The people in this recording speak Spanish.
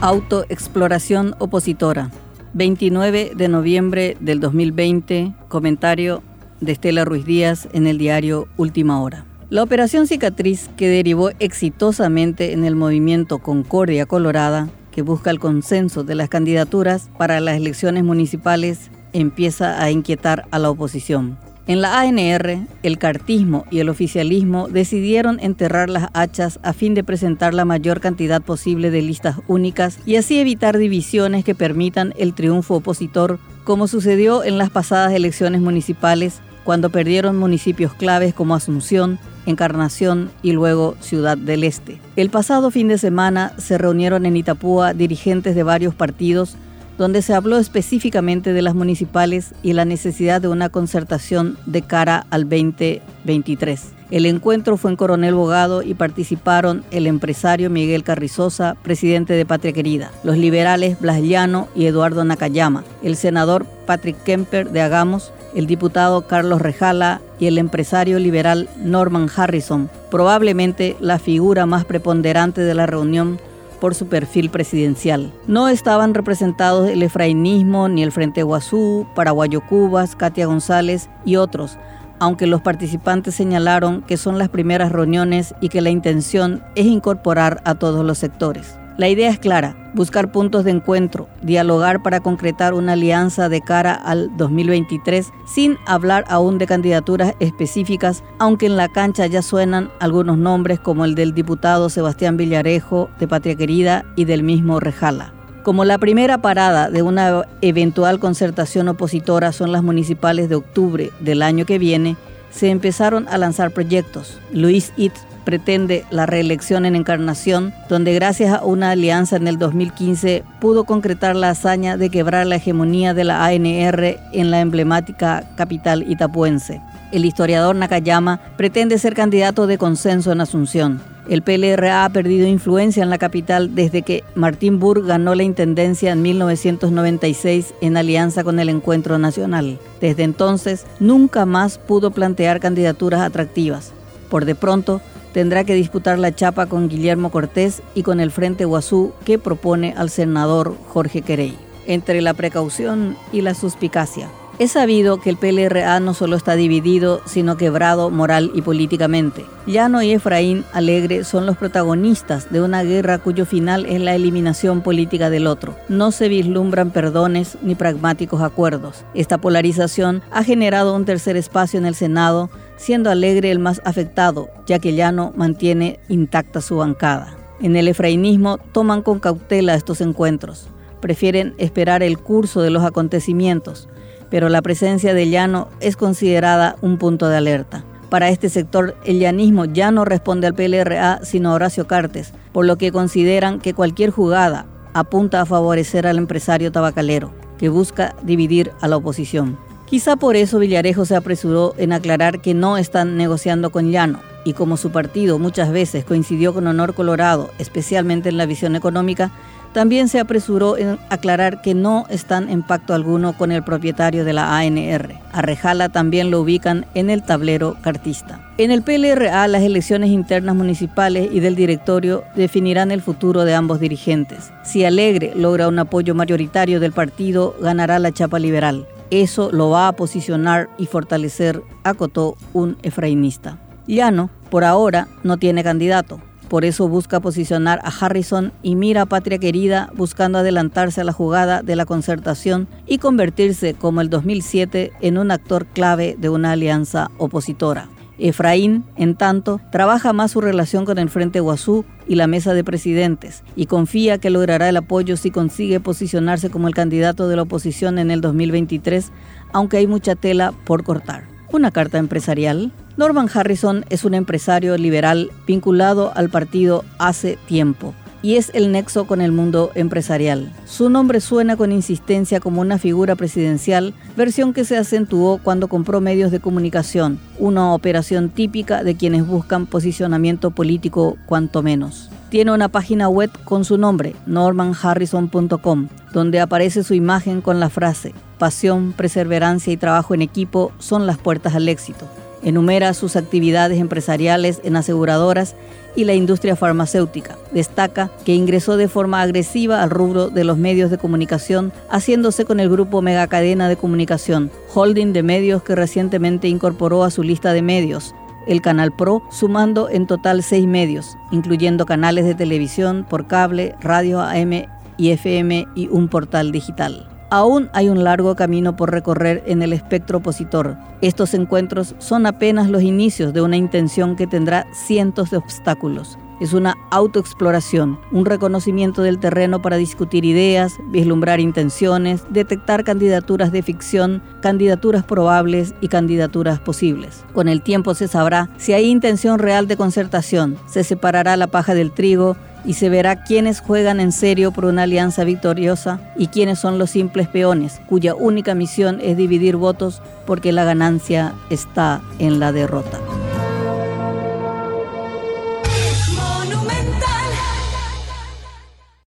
Autoexploración opositora. 29 de noviembre del 2020. Comentario de Estela Ruiz Díaz en el diario Última Hora. La operación cicatriz que derivó exitosamente en el movimiento Concordia Colorada, que busca el consenso de las candidaturas para las elecciones municipales, empieza a inquietar a la oposición. En la ANR, el cartismo y el oficialismo decidieron enterrar las hachas a fin de presentar la mayor cantidad posible de listas únicas y así evitar divisiones que permitan el triunfo opositor, como sucedió en las pasadas elecciones municipales, cuando perdieron municipios claves como Asunción, Encarnación y luego Ciudad del Este. El pasado fin de semana se reunieron en Itapúa dirigentes de varios partidos donde se habló específicamente de las municipales y la necesidad de una concertación de cara al 2023. El encuentro fue en Coronel Bogado y participaron el empresario Miguel Carrizosa, presidente de Patria Querida, los liberales Blas Llano y Eduardo Nakayama, el senador Patrick Kemper de Agamos, el diputado Carlos Rejala y el empresario liberal Norman Harrison, probablemente la figura más preponderante de la reunión por su perfil presidencial. No estaban representados el efrainismo ni el Frente Guazú, Paraguayo Cubas, Katia González y otros, aunque los participantes señalaron que son las primeras reuniones y que la intención es incorporar a todos los sectores. La idea es clara, buscar puntos de encuentro, dialogar para concretar una alianza de cara al 2023 sin hablar aún de candidaturas específicas, aunque en la cancha ya suenan algunos nombres como el del diputado Sebastián Villarejo de Patria Querida y del mismo Rejala. Como la primera parada de una eventual concertación opositora son las municipales de octubre del año que viene, se empezaron a lanzar proyectos. Luis Itz pretende la reelección en Encarnación, donde gracias a una alianza en el 2015 pudo concretar la hazaña de quebrar la hegemonía de la ANR en la emblemática capital itapuense. El historiador Nakayama pretende ser candidato de consenso en Asunción. El PLRA ha perdido influencia en la capital desde que Martín Burr ganó la intendencia en 1996 en alianza con el Encuentro Nacional. Desde entonces, nunca más pudo plantear candidaturas atractivas. Por de pronto, tendrá que disputar la chapa con Guillermo Cortés y con el Frente Guazú que propone al senador Jorge Querey. Entre la precaución y la suspicacia. Es sabido que el PLRA no solo está dividido, sino quebrado moral y políticamente. Llano y Efraín Alegre son los protagonistas de una guerra cuyo final es la eliminación política del otro. No se vislumbran perdones ni pragmáticos acuerdos. Esta polarización ha generado un tercer espacio en el Senado siendo Alegre el más afectado, ya que Llano mantiene intacta su bancada. En el efrainismo toman con cautela estos encuentros, prefieren esperar el curso de los acontecimientos, pero la presencia de Llano es considerada un punto de alerta. Para este sector, el llanismo ya no responde al PLRA, sino a Horacio Cartes, por lo que consideran que cualquier jugada apunta a favorecer al empresario tabacalero, que busca dividir a la oposición. Quizá por eso Villarejo se apresuró en aclarar que no están negociando con Llano, y como su partido muchas veces coincidió con Honor Colorado, especialmente en la visión económica, también se apresuró en aclarar que no están en pacto alguno con el propietario de la ANR. A Rejala también lo ubican en el tablero cartista. En el PLRA, las elecciones internas municipales y del directorio definirán el futuro de ambos dirigentes. Si Alegre logra un apoyo mayoritario del partido, ganará la chapa liberal. Eso lo va a posicionar y fortalecer, acotó un efrainista. Llano, por ahora, no tiene candidato. Por eso busca posicionar a Harrison y mira a Patria Querida buscando adelantarse a la jugada de la concertación y convertirse como el 2007 en un actor clave de una alianza opositora. Efraín, en tanto, trabaja más su relación con el Frente Guazú y la mesa de presidentes y confía que logrará el apoyo si consigue posicionarse como el candidato de la oposición en el 2023, aunque hay mucha tela por cortar. Una carta empresarial. Norman Harrison es un empresario liberal vinculado al partido hace tiempo y es el nexo con el mundo empresarial. Su nombre suena con insistencia como una figura presidencial, versión que se acentuó cuando compró medios de comunicación, una operación típica de quienes buscan posicionamiento político cuanto menos. Tiene una página web con su nombre, normanharrison.com, donde aparece su imagen con la frase, pasión, perseverancia y trabajo en equipo son las puertas al éxito. Enumera sus actividades empresariales en aseguradoras y la industria farmacéutica. Destaca que ingresó de forma agresiva al rubro de los medios de comunicación, haciéndose con el grupo Megacadena de Comunicación, holding de medios que recientemente incorporó a su lista de medios, el Canal Pro, sumando en total seis medios, incluyendo canales de televisión por cable, radio AM y FM y un portal digital. Aún hay un largo camino por recorrer en el espectro opositor. Estos encuentros son apenas los inicios de una intención que tendrá cientos de obstáculos. Es una autoexploración, un reconocimiento del terreno para discutir ideas, vislumbrar intenciones, detectar candidaturas de ficción, candidaturas probables y candidaturas posibles. Con el tiempo se sabrá si hay intención real de concertación, se separará la paja del trigo y se verá quiénes juegan en serio por una alianza victoriosa y quiénes son los simples peones, cuya única misión es dividir votos porque la ganancia está en la derrota.